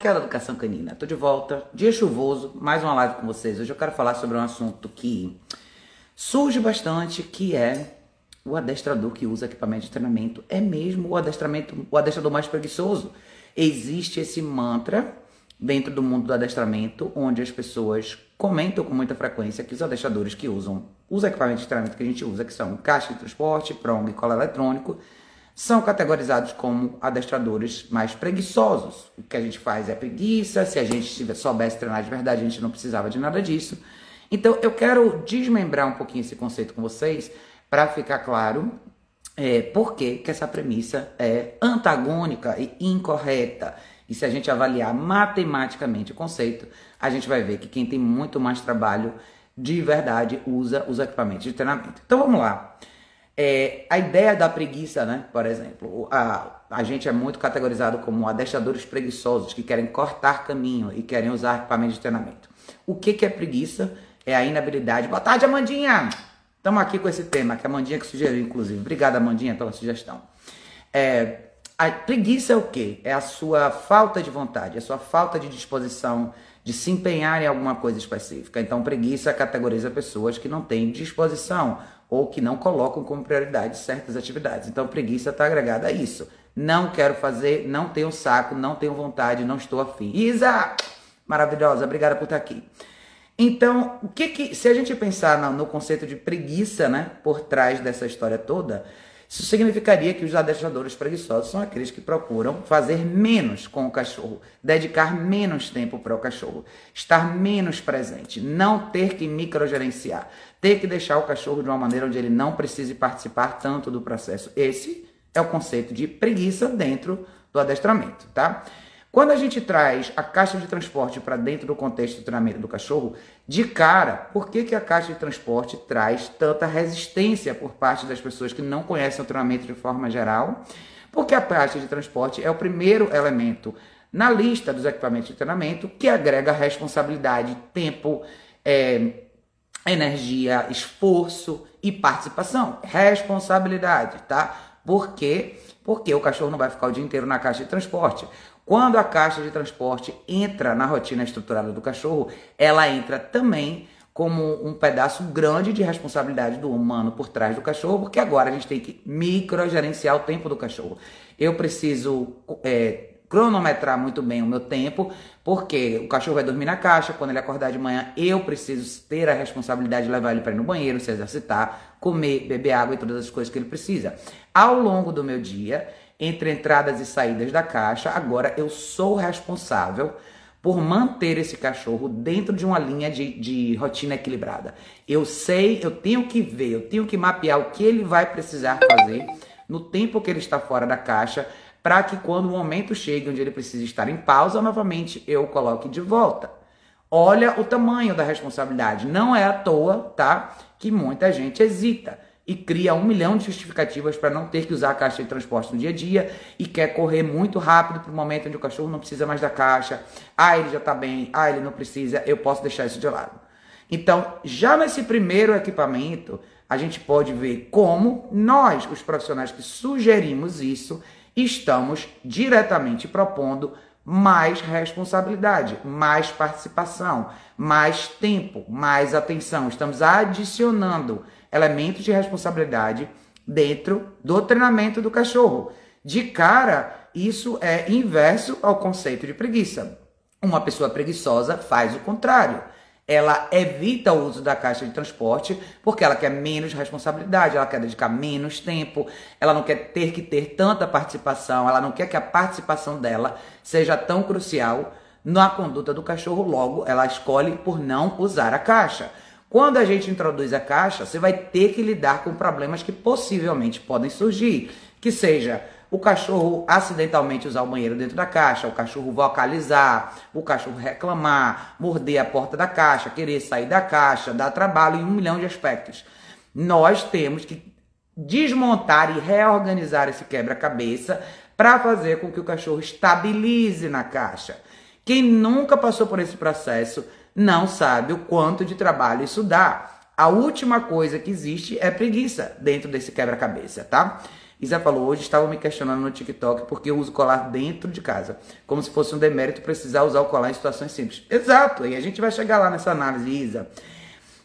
Aquela educação canina. Tô de volta, dia chuvoso, mais uma live com vocês. Hoje eu quero falar sobre um assunto que surge bastante, que é o adestrador que usa equipamento de treinamento é mesmo o adestramento, o adestrador mais preguiçoso. Existe esse mantra dentro do mundo do adestramento, onde as pessoas comentam com muita frequência que os adestradores que usam os equipamentos de treinamento que a gente usa, que são caixa de transporte, prong e cola eletrônico, são categorizados como adestradores mais preguiçosos. O que a gente faz é preguiça, se a gente soubesse treinar de verdade, a gente não precisava de nada disso. Então, eu quero desmembrar um pouquinho esse conceito com vocês, para ficar claro é, por que, que essa premissa é antagônica e incorreta. E se a gente avaliar matematicamente o conceito, a gente vai ver que quem tem muito mais trabalho de verdade usa os equipamentos de treinamento. Então vamos lá. É, a ideia da preguiça, né? Por exemplo, a, a gente é muito categorizado como adestradores preguiçosos que querem cortar caminho e querem usar equipamento de treinamento. O que, que é preguiça? É a inabilidade. Boa tarde, Amandinha! Estamos aqui com esse tema, que a Amandinha que sugeriu, inclusive. Obrigada, Amandinha, pela sugestão. É, a preguiça é o quê? É a sua falta de vontade, a sua falta de disposição de se empenhar em alguma coisa específica. Então, preguiça categoriza pessoas que não têm disposição ou que não colocam como prioridade certas atividades. Então, preguiça está agregada a isso. Não quero fazer, não tenho saco, não tenho vontade, não estou afim. Isa! Maravilhosa, obrigada por estar aqui. Então, o que que, se a gente pensar no, no conceito de preguiça, né, por trás dessa história toda, isso significaria que os adestradores preguiçosos são aqueles que procuram fazer menos com o cachorro, dedicar menos tempo para o cachorro, estar menos presente, não ter que microgerenciar, ter que deixar o cachorro de uma maneira onde ele não precise participar tanto do processo. Esse é o conceito de preguiça dentro do adestramento, tá? Quando a gente traz a caixa de transporte para dentro do contexto do treinamento do cachorro, de cara, por que, que a caixa de transporte traz tanta resistência por parte das pessoas que não conhecem o treinamento de forma geral? Porque a caixa de transporte é o primeiro elemento na lista dos equipamentos de treinamento que agrega responsabilidade, tempo, é, energia, esforço e participação. Responsabilidade, tá? Por quê? Porque o cachorro não vai ficar o dia inteiro na caixa de transporte. Quando a caixa de transporte entra na rotina estruturada do cachorro, ela entra também como um pedaço grande de responsabilidade do humano por trás do cachorro, porque agora a gente tem que microgerenciar o tempo do cachorro. Eu preciso é, cronometrar muito bem o meu tempo, porque o cachorro vai dormir na caixa, quando ele acordar de manhã, eu preciso ter a responsabilidade de levar ele para ir no banheiro, se exercitar, comer, beber água e todas as coisas que ele precisa. Ao longo do meu dia, entre entradas e saídas da caixa. Agora eu sou responsável por manter esse cachorro dentro de uma linha de, de rotina equilibrada. Eu sei, eu tenho que ver, eu tenho que mapear o que ele vai precisar fazer no tempo que ele está fora da caixa, para que quando o momento chegue onde ele precisa estar em pausa, novamente eu coloque de volta. Olha o tamanho da responsabilidade. Não é à toa, tá? Que muita gente hesita e cria um milhão de justificativas para não ter que usar a caixa de transporte no dia a dia e quer correr muito rápido para o momento onde o cachorro não precisa mais da caixa. Ah, ele já está bem. Ah, ele não precisa. Eu posso deixar isso de lado. Então, já nesse primeiro equipamento, a gente pode ver como nós, os profissionais que sugerimos isso, estamos diretamente propondo mais responsabilidade, mais participação, mais tempo, mais atenção. Estamos adicionando elementos de responsabilidade dentro do treinamento do cachorro. De cara, isso é inverso ao conceito de preguiça. Uma pessoa preguiçosa faz o contrário. Ela evita o uso da caixa de transporte porque ela quer menos responsabilidade, ela quer dedicar menos tempo, ela não quer ter que ter tanta participação, ela não quer que a participação dela seja tão crucial na conduta do cachorro, logo ela escolhe por não usar a caixa. Quando a gente introduz a caixa, você vai ter que lidar com problemas que possivelmente podem surgir, que seja o cachorro acidentalmente usar o banheiro dentro da caixa, o cachorro vocalizar, o cachorro reclamar, morder a porta da caixa, querer sair da caixa, dar trabalho em um milhão de aspectos. Nós temos que desmontar e reorganizar esse quebra-cabeça para fazer com que o cachorro estabilize na caixa. Quem nunca passou por esse processo não sabe o quanto de trabalho isso dá. A última coisa que existe é preguiça dentro desse quebra-cabeça, tá? Isa falou, hoje estava me questionando no TikTok porque eu uso colar dentro de casa. Como se fosse um demérito precisar usar o colar em situações simples. Exato, e a gente vai chegar lá nessa análise, Isa.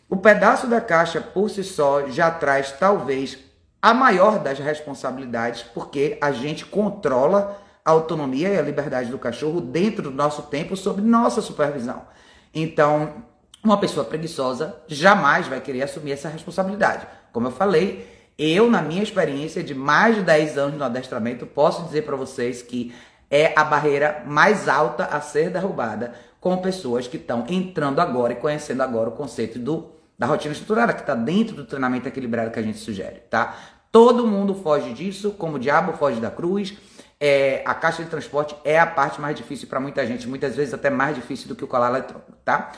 O pedaço da caixa por si só já traz talvez a maior das responsabilidades, porque a gente controla a autonomia e a liberdade do cachorro dentro do nosso tempo sob nossa supervisão. Então, uma pessoa preguiçosa jamais vai querer assumir essa responsabilidade. Como eu falei, eu, na minha experiência de mais de 10 anos no adestramento, posso dizer para vocês que é a barreira mais alta a ser derrubada com pessoas que estão entrando agora e conhecendo agora o conceito do, da rotina estruturada, que está dentro do treinamento equilibrado que a gente sugere, tá? Todo mundo foge disso, como o diabo foge da cruz. É, a caixa de transporte é a parte mais difícil para muita gente, muitas vezes até mais difícil do que o colar eletrônico, tá?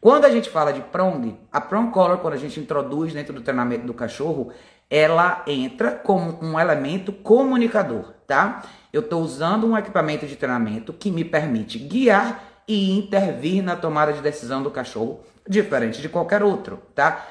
Quando a gente fala de prong, a prong collar, quando a gente introduz dentro do treinamento do cachorro, ela entra como um elemento comunicador, tá? Eu estou usando um equipamento de treinamento que me permite guiar e intervir na tomada de decisão do cachorro, diferente de qualquer outro, tá?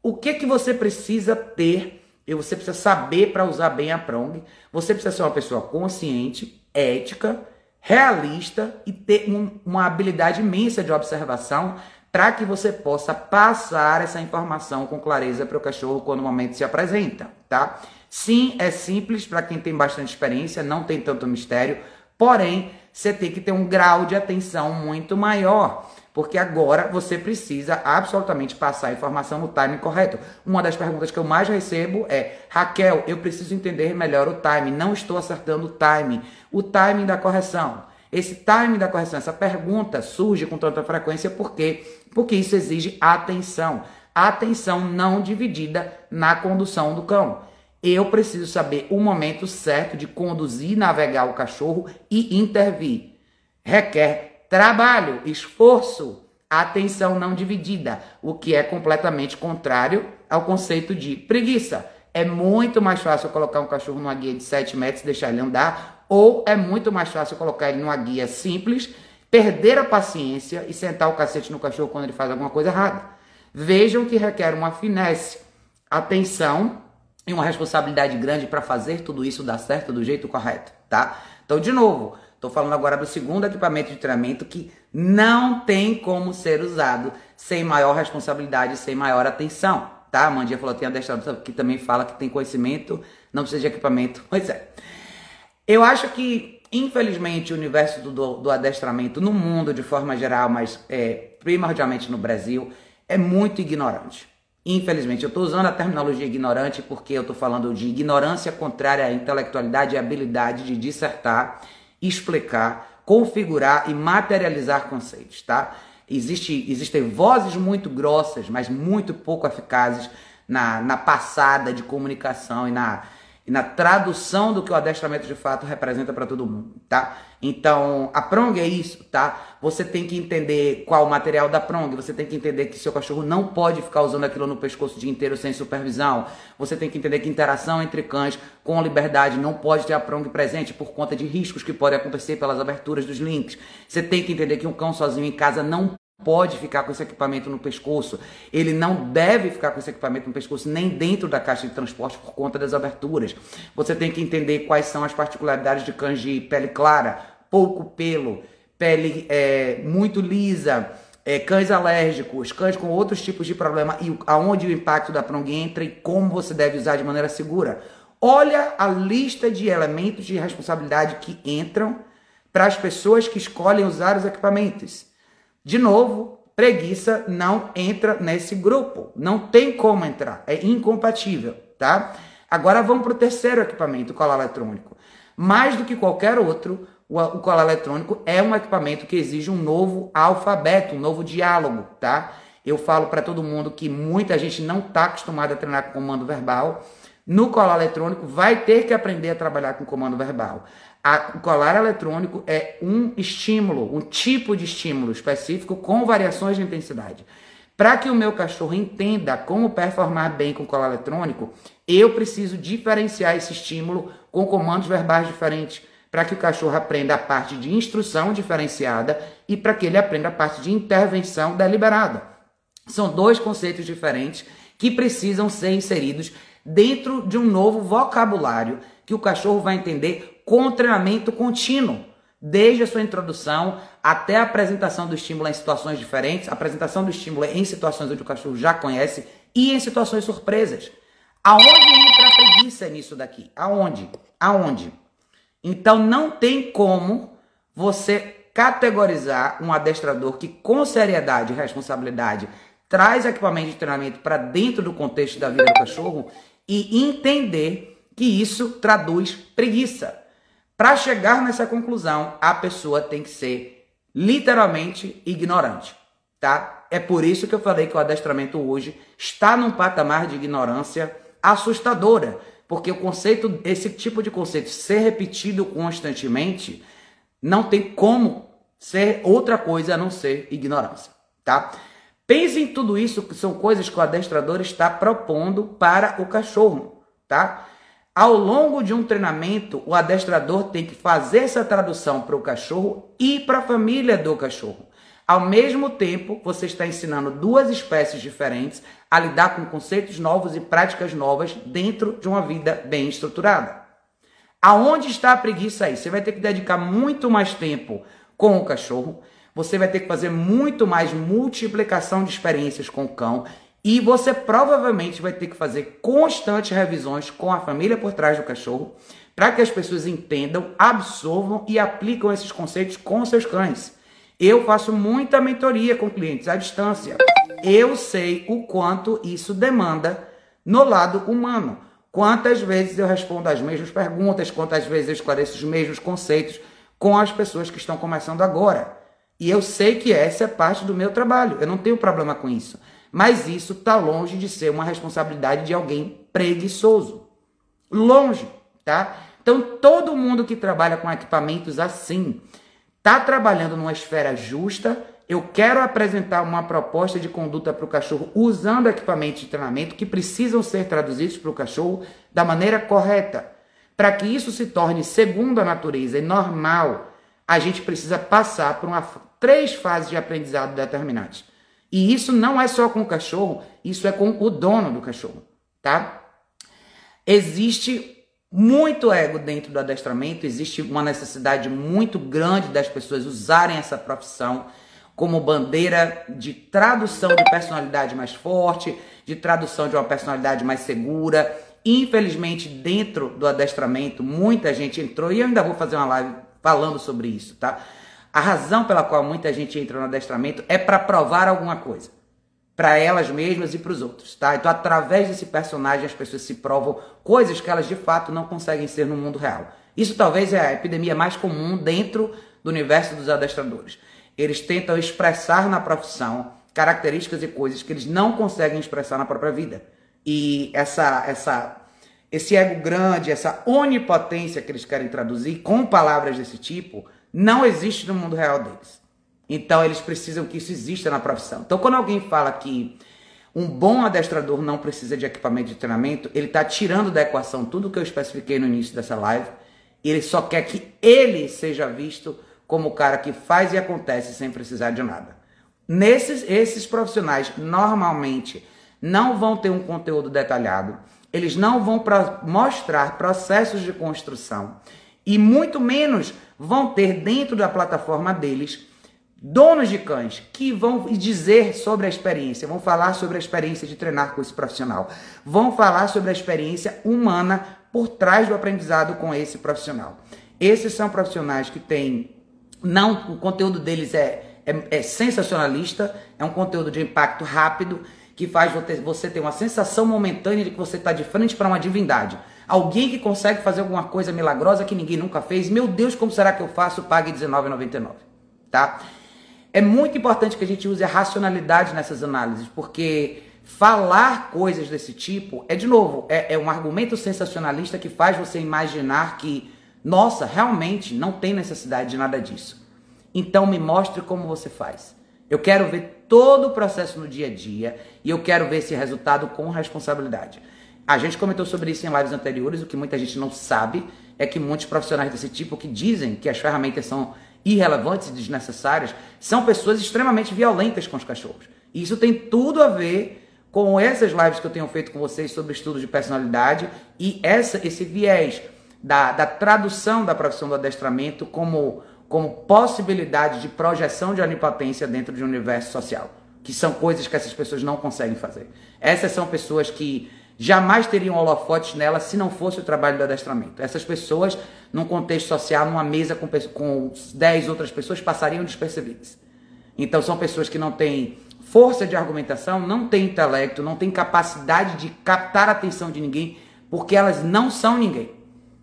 O que que você precisa ter e você precisa saber para usar bem a prong? Você precisa ser uma pessoa consciente, ética, realista e ter um, uma habilidade imensa de observação para que você possa passar essa informação com clareza para o cachorro quando o momento se apresenta, tá? Sim, é simples para quem tem bastante experiência, não tem tanto mistério, porém, você tem que ter um grau de atenção muito maior, porque agora você precisa absolutamente passar a informação no timing correto. Uma das perguntas que eu mais recebo é: Raquel, eu preciso entender melhor o timing, não estou acertando o timing, o timing da correção. Esse timing da correção, essa pergunta surge com tanta frequência por quê? Porque isso exige atenção. Atenção não dividida na condução do cão. Eu preciso saber o momento certo de conduzir, navegar o cachorro e intervir. Requer trabalho, esforço, atenção não dividida, o que é completamente contrário ao conceito de preguiça. É muito mais fácil colocar um cachorro numa guia de 7 metros e deixar ele andar ou é muito mais fácil colocar ele numa guia simples, perder a paciência e sentar o cacete no cachorro quando ele faz alguma coisa errada. Vejam que requer uma finesse, atenção e uma responsabilidade grande para fazer tudo isso dar certo do jeito correto, tá? Então, de novo, estou falando agora do segundo equipamento de treinamento que não tem como ser usado sem maior responsabilidade, sem maior atenção, tá? A Mandinha falou, tem adestrador que também fala que tem conhecimento, não precisa de equipamento. Pois é. Eu acho que, infelizmente, o universo do, do adestramento no mundo de forma geral, mas é, primordialmente no Brasil, é muito ignorante. Infelizmente, eu estou usando a terminologia ignorante porque eu estou falando de ignorância contrária à intelectualidade e habilidade de dissertar, explicar, configurar e materializar conceitos, tá? Existe, existem vozes muito grossas, mas muito pouco eficazes na, na passada de comunicação e na e na tradução do que o adestramento de fato representa para todo mundo, tá? Então, a prong é isso, tá? Você tem que entender qual o material da prong, você tem que entender que seu cachorro não pode ficar usando aquilo no pescoço o dia inteiro sem supervisão. Você tem que entender que interação entre cães com liberdade não pode ter a prong presente por conta de riscos que podem acontecer pelas aberturas dos links. Você tem que entender que um cão sozinho em casa não pode ficar com esse equipamento no pescoço. Ele não deve ficar com esse equipamento no pescoço nem dentro da caixa de transporte por conta das aberturas. Você tem que entender quais são as particularidades de cães de pele clara, pouco pelo, pele é, muito lisa, é, cães alérgicos, cães com outros tipos de problema e aonde o impacto da prong entra e como você deve usar de maneira segura. Olha a lista de elementos de responsabilidade que entram para as pessoas que escolhem usar os equipamentos. De novo, preguiça não entra nesse grupo. Não tem como entrar. É incompatível, tá? Agora vamos para o terceiro equipamento, o colar eletrônico. Mais do que qualquer outro, o colar eletrônico é um equipamento que exige um novo alfabeto, um novo diálogo, tá? Eu falo para todo mundo que muita gente não está acostumada a treinar com comando verbal. No colar eletrônico vai ter que aprender a trabalhar com comando verbal. A, o colar eletrônico é um estímulo, um tipo de estímulo específico com variações de intensidade. Para que o meu cachorro entenda como performar bem com colar eletrônico, eu preciso diferenciar esse estímulo com comandos verbais diferentes, para que o cachorro aprenda a parte de instrução diferenciada e para que ele aprenda a parte de intervenção deliberada. São dois conceitos diferentes que precisam ser inseridos dentro de um novo vocabulário que o cachorro vai entender com treinamento contínuo, desde a sua introdução até a apresentação do estímulo em situações diferentes, apresentação do estímulo em situações onde o cachorro já conhece e em situações surpresas. Aonde entra a preguiça nisso daqui? Aonde? Aonde? Então não tem como você categorizar um adestrador que com seriedade e responsabilidade traz equipamento de treinamento para dentro do contexto da vida do cachorro e entender que isso traduz preguiça. Para chegar nessa conclusão, a pessoa tem que ser literalmente ignorante, tá? É por isso que eu falei que o adestramento hoje está num patamar de ignorância assustadora, porque o conceito, esse tipo de conceito ser repetido constantemente, não tem como ser outra coisa a não ser ignorância, tá? Pense em tudo isso, que são coisas que o adestrador está propondo para o cachorro, tá? Ao longo de um treinamento, o adestrador tem que fazer essa tradução para o cachorro e para a família do cachorro. Ao mesmo tempo, você está ensinando duas espécies diferentes a lidar com conceitos novos e práticas novas dentro de uma vida bem estruturada. Aonde está a preguiça aí? Você vai ter que dedicar muito mais tempo com o cachorro você vai ter que fazer muito mais multiplicação de experiências com o cão e você provavelmente vai ter que fazer constantes revisões com a família por trás do cachorro para que as pessoas entendam, absorvam e aplicam esses conceitos com seus cães. Eu faço muita mentoria com clientes à distância. Eu sei o quanto isso demanda no lado humano. Quantas vezes eu respondo as mesmas perguntas, quantas vezes eu esclareço os mesmos conceitos com as pessoas que estão começando agora. E eu sei que essa é parte do meu trabalho, eu não tenho problema com isso. Mas isso está longe de ser uma responsabilidade de alguém preguiçoso. Longe, tá? Então, todo mundo que trabalha com equipamentos assim está trabalhando numa esfera justa. Eu quero apresentar uma proposta de conduta para o cachorro usando equipamentos de treinamento que precisam ser traduzidos para o cachorro da maneira correta. Para que isso se torne segundo a natureza e normal, a gente precisa passar por uma, três fases de aprendizado determinantes. E isso não é só com o cachorro, isso é com o dono do cachorro, tá? Existe muito ego dentro do adestramento, existe uma necessidade muito grande das pessoas usarem essa profissão como bandeira de tradução de personalidade mais forte, de tradução de uma personalidade mais segura. Infelizmente, dentro do adestramento, muita gente entrou e eu ainda vou fazer uma live falando sobre isso, tá? A razão pela qual muita gente entra no adestramento é para provar alguma coisa. Para elas mesmas e para os outros, tá? Então, através desse personagem, as pessoas se provam coisas que elas de fato não conseguem ser no mundo real. Isso talvez é a epidemia mais comum dentro do universo dos adestradores. Eles tentam expressar na profissão características e coisas que eles não conseguem expressar na própria vida. E essa, essa esse ego grande, essa onipotência que eles querem traduzir com palavras desse tipo, não existe no mundo real deles. Então eles precisam que isso exista na profissão. Então quando alguém fala que um bom adestrador não precisa de equipamento de treinamento, ele está tirando da equação tudo que eu especifiquei no início dessa live. Ele só quer que ele seja visto como o cara que faz e acontece sem precisar de nada. Nesses esses profissionais normalmente não vão ter um conteúdo detalhado eles não vão mostrar processos de construção e muito menos vão ter dentro da plataforma deles donos de cães que vão dizer sobre a experiência, vão falar sobre a experiência de treinar com esse profissional, vão falar sobre a experiência humana por trás do aprendizado com esse profissional. Esses são profissionais que têm não o conteúdo deles é, é, é sensacionalista, é um conteúdo de impacto rápido que faz você ter uma sensação momentânea de que você está de frente para uma divindade. Alguém que consegue fazer alguma coisa milagrosa que ninguém nunca fez. Meu Deus, como será que eu faço? Pague R$19,99. Tá? É muito importante que a gente use a racionalidade nessas análises, porque falar coisas desse tipo é, de novo, é, é um argumento sensacionalista que faz você imaginar que, nossa, realmente não tem necessidade de nada disso. Então me mostre como você faz. Eu quero ver todo o processo no dia a dia e eu quero ver esse resultado com responsabilidade. A gente comentou sobre isso em lives anteriores, o que muita gente não sabe é que muitos profissionais desse tipo que dizem que as ferramentas são irrelevantes e desnecessárias, são pessoas extremamente violentas com os cachorros. E isso tem tudo a ver com essas lives que eu tenho feito com vocês sobre estudos de personalidade e essa, esse viés da, da tradução da profissão do adestramento como, como possibilidade de projeção de onipotência dentro de um universo social, que são coisas que essas pessoas não conseguem fazer. Essas são pessoas que jamais teriam holofotes nela se não fosse o trabalho do adestramento. Essas pessoas, num contexto social, numa mesa com, com 10 outras pessoas, passariam despercebidas. Então são pessoas que não têm força de argumentação, não têm intelecto, não têm capacidade de captar a atenção de ninguém, porque elas não são ninguém.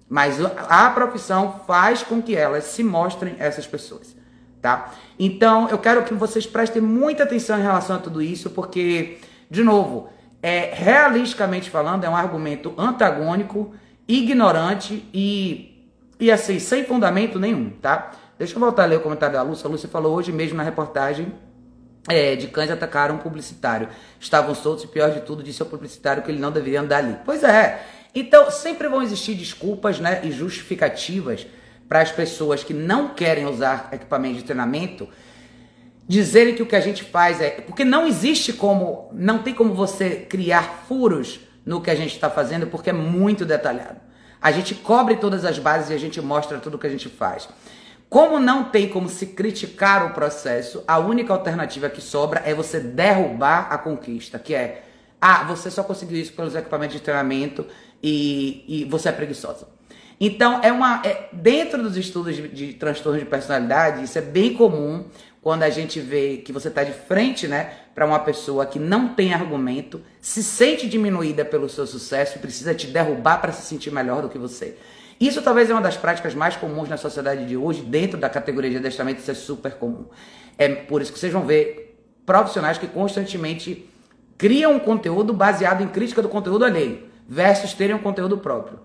Mas a profissão faz com que elas se mostrem essas pessoas, tá? Então, eu quero que vocês prestem muita atenção em relação a tudo isso, porque, de novo, é realisticamente falando, é um argumento antagônico, ignorante e, e assim, sem fundamento nenhum, tá? Deixa eu voltar a ler o comentário da Lúcia. A Lúcia falou hoje mesmo na reportagem é, de cães atacaram um publicitário. Estavam soltos e pior de tudo, disse ao publicitário que ele não deveria andar ali. Pois é. Então, sempre vão existir desculpas né, e justificativas para as pessoas que não querem usar equipamento de treinamento dizerem que o que a gente faz é. Porque não existe como. Não tem como você criar furos no que a gente está fazendo, porque é muito detalhado. A gente cobre todas as bases e a gente mostra tudo o que a gente faz. Como não tem como se criticar o processo, a única alternativa que sobra é você derrubar a conquista, que é, ah, você só conseguiu isso pelos equipamentos de treinamento e, e você é preguiçosa. Então, é uma. É, dentro dos estudos de, de transtorno de personalidade, isso é bem comum quando a gente vê que você está de frente, né, para uma pessoa que não tem argumento, se sente diminuída pelo seu sucesso precisa te derrubar para se sentir melhor do que você. Isso talvez é uma das práticas mais comuns na sociedade de hoje, dentro da categoria de adestramento, isso é super comum. É por isso que vocês vão ver profissionais que constantemente criam um conteúdo baseado em crítica do conteúdo alheio, versus terem um conteúdo próprio.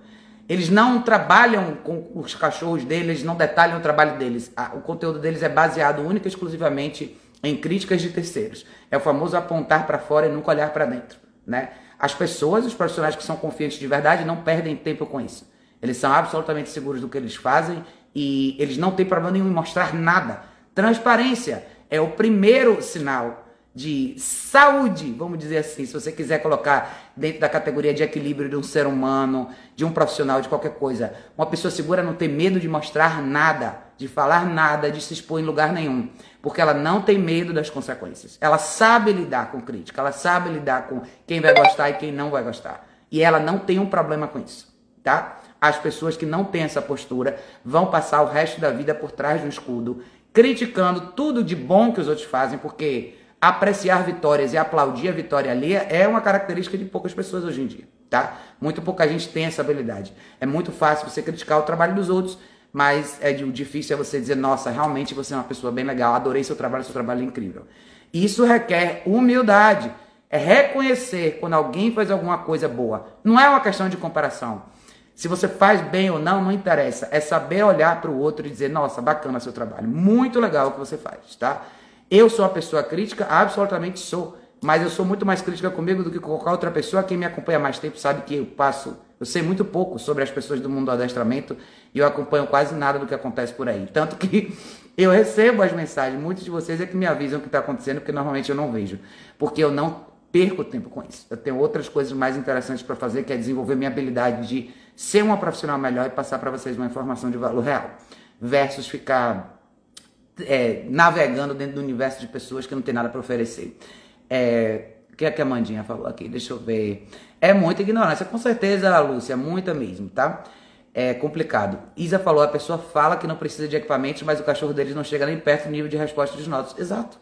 Eles não trabalham com os cachorros deles, não detalham o trabalho deles. O conteúdo deles é baseado única e exclusivamente em críticas de terceiros. É o famoso apontar para fora e nunca olhar para dentro, né? As pessoas, os profissionais que são confiantes de verdade, não perdem tempo com isso. Eles são absolutamente seguros do que eles fazem e eles não têm problema nenhum em mostrar nada. Transparência é o primeiro sinal de saúde, vamos dizer assim, se você quiser colocar dentro da categoria de equilíbrio de um ser humano, de um profissional, de qualquer coisa. Uma pessoa segura não tem medo de mostrar nada, de falar nada, de se expor em lugar nenhum, porque ela não tem medo das consequências. Ela sabe lidar com crítica, ela sabe lidar com quem vai gostar e quem não vai gostar. E ela não tem um problema com isso, tá? As pessoas que não têm essa postura vão passar o resto da vida por trás de um escudo, criticando tudo de bom que os outros fazem, porque apreciar vitórias e aplaudir a vitória alheia é uma característica de poucas pessoas hoje em dia, tá? Muito pouca gente tem essa habilidade. É muito fácil você criticar o trabalho dos outros, mas é difícil é você dizer, nossa, realmente você é uma pessoa bem legal, adorei seu trabalho, seu trabalho é incrível. Isso requer humildade, é reconhecer quando alguém faz alguma coisa boa. Não é uma questão de comparação. Se você faz bem ou não, não interessa. É saber olhar para o outro e dizer, nossa, bacana seu trabalho. Muito legal o que você faz, tá? Eu sou uma pessoa crítica, absolutamente sou. Mas eu sou muito mais crítica comigo do que com qualquer outra pessoa. Quem me acompanha mais tempo sabe que eu passo. Eu sei muito pouco sobre as pessoas do mundo do adestramento e eu acompanho quase nada do que acontece por aí. Tanto que eu recebo as mensagens, muitos de vocês é que me avisam o que está acontecendo, porque normalmente eu não vejo. Porque eu não perco tempo com isso. Eu tenho outras coisas mais interessantes para fazer, que é desenvolver minha habilidade de ser uma profissional melhor e passar para vocês uma informação de valor real, versus ficar é, navegando dentro do universo de pessoas que não tem nada para oferecer. É, o que é que a Mandinha falou aqui? Deixa eu ver. É muita ignorância, com certeza, Lúcia, muita mesmo, tá? É complicado. Isa falou, a pessoa fala que não precisa de equipamentos, mas o cachorro deles não chega nem perto do nível de resposta dos nossos. Exato.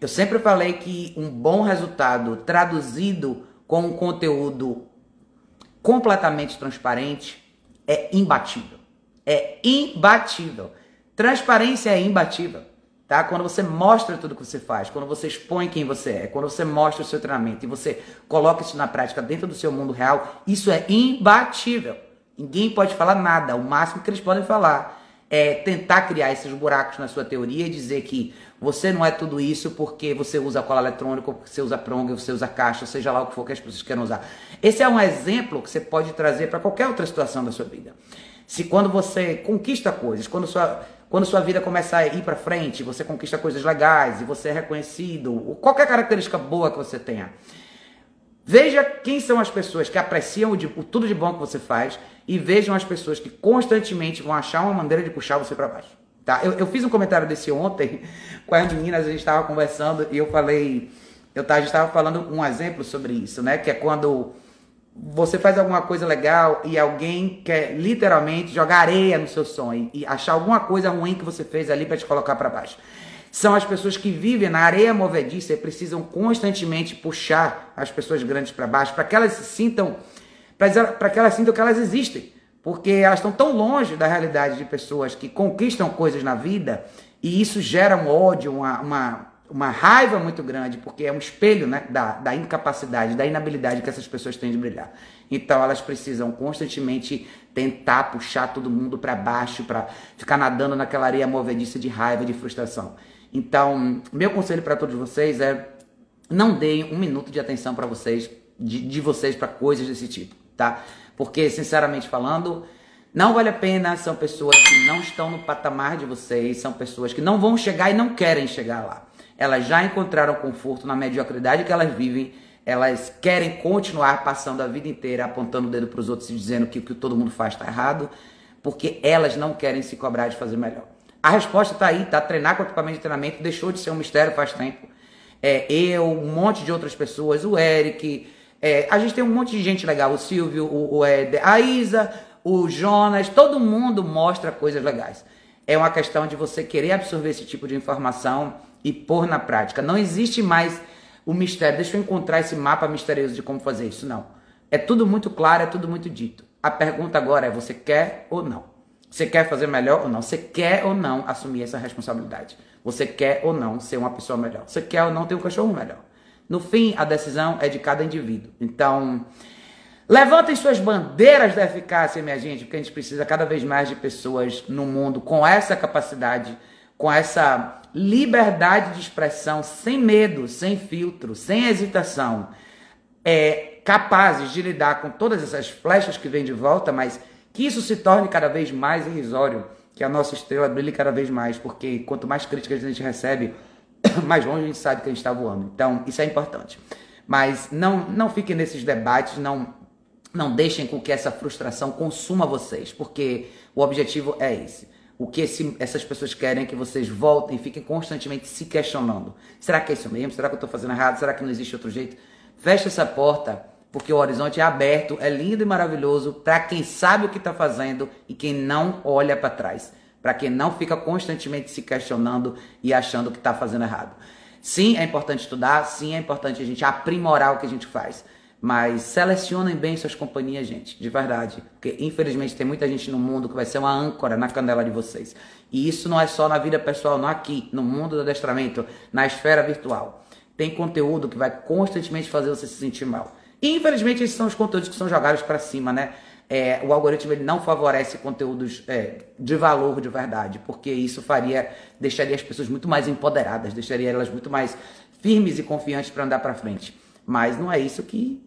Eu sempre falei que um bom resultado traduzido com um conteúdo completamente transparente é imbatível. É imbatível. Transparência é imbatível. Tá? Quando você mostra tudo que você faz, quando você expõe quem você é, quando você mostra o seu treinamento e você coloca isso na prática dentro do seu mundo real, isso é imbatível. Ninguém pode falar nada. O máximo que eles podem falar é tentar criar esses buracos na sua teoria e dizer que você não é tudo isso porque você usa cola eletrônica, porque você usa prong, você usa caixa, seja lá o que for que as pessoas queiram usar. Esse é um exemplo que você pode trazer para qualquer outra situação da sua vida. Se quando você conquista coisas, quando sua, quando sua vida começa a ir para frente, você conquista coisas legais e você é reconhecido, qualquer característica boa que você tenha, Veja quem são as pessoas que apreciam o, de, o tudo de bom que você faz e vejam as pessoas que constantemente vão achar uma maneira de puxar você para baixo. Tá? Eu, eu, fiz um comentário desse ontem com as meninas, a gente estava conversando e eu falei, eu a gente estava falando um exemplo sobre isso, né? Que é quando você faz alguma coisa legal e alguém quer literalmente jogar areia no seu sonho e achar alguma coisa ruim que você fez ali para te colocar para baixo. São as pessoas que vivem na areia movediça e precisam constantemente puxar as pessoas grandes para baixo para que elas se sintam para que elas sintam que elas existem, porque elas estão tão longe da realidade de pessoas que conquistam coisas na vida e isso gera um ódio, uma, uma uma raiva muito grande, porque é um espelho né, da, da incapacidade, da inabilidade que essas pessoas têm de brilhar. Então elas precisam constantemente tentar puxar todo mundo para baixo, para ficar nadando naquela areia movediça de raiva, de frustração. Então, meu conselho para todos vocês é não deem um minuto de atenção para vocês, de, de vocês para coisas desse tipo, tá? Porque, sinceramente falando, não vale a pena, são pessoas que não estão no patamar de vocês, são pessoas que não vão chegar e não querem chegar lá. Elas já encontraram conforto na mediocridade que elas vivem. Elas querem continuar passando a vida inteira apontando o dedo para os outros e dizendo que o que todo mundo faz está errado, porque elas não querem se cobrar de fazer melhor. A resposta está aí, tá? Treinar com equipamento de treinamento deixou de ser um mistério faz tempo. É, eu, um monte de outras pessoas, o Eric, é, a gente tem um monte de gente legal, o Silvio, o, o Eder, a Isa, o Jonas, todo mundo mostra coisas legais. É uma questão de você querer absorver esse tipo de informação e pôr na prática. Não existe mais o mistério. Deixa eu encontrar esse mapa misterioso de como fazer isso. Não. É tudo muito claro, é tudo muito dito. A pergunta agora é: você quer ou não? Você quer fazer melhor ou não? Você quer ou não assumir essa responsabilidade? Você quer ou não ser uma pessoa melhor? Você quer ou não ter um cachorro melhor? No fim, a decisão é de cada indivíduo. Então, levantem suas bandeiras da eficácia, minha gente, porque a gente precisa cada vez mais de pessoas no mundo com essa capacidade com essa liberdade de expressão, sem medo, sem filtro, sem hesitação, é, capazes de lidar com todas essas flechas que vêm de volta, mas que isso se torne cada vez mais irrisório, que a nossa estrela brilhe cada vez mais, porque quanto mais críticas a gente recebe, mais longe a gente sabe que a gente está voando. Então, isso é importante. Mas não, não fiquem nesses debates, não, não deixem com que essa frustração consuma vocês, porque o objetivo é esse o que esse, essas pessoas querem é que vocês voltem e fiquem constantemente se questionando. Será que é isso mesmo? Será que eu estou fazendo errado? Será que não existe outro jeito? Feche essa porta, porque o horizonte é aberto, é lindo e maravilhoso para quem sabe o que está fazendo e quem não olha para trás. Para quem não fica constantemente se questionando e achando que está fazendo errado. Sim, é importante estudar, sim, é importante a gente aprimorar o que a gente faz. Mas selecionem bem suas companhias, gente, de verdade. Porque infelizmente tem muita gente no mundo que vai ser uma âncora na canela de vocês. E isso não é só na vida pessoal, não aqui, no mundo do adestramento, na esfera virtual. Tem conteúdo que vai constantemente fazer você se sentir mal. E infelizmente esses são os conteúdos que são jogados para cima, né? É, o algoritmo ele não favorece conteúdos é, de valor de verdade, porque isso faria, deixaria as pessoas muito mais empoderadas, deixaria elas muito mais firmes e confiantes para andar para frente. Mas não é isso que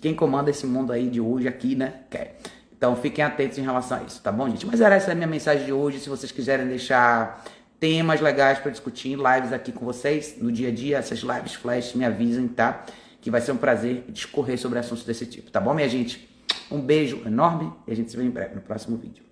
quem comanda esse mundo aí de hoje aqui, né, quer. Então fiquem atentos em relação a isso, tá bom, gente? Mas era essa a minha mensagem de hoje. Se vocês quiserem deixar temas legais para discutir lives aqui com vocês no dia a dia, essas lives flash, me avisem, tá? Que vai ser um prazer discorrer sobre assuntos desse tipo, tá bom, minha gente? Um beijo enorme e a gente se vê em breve no próximo vídeo.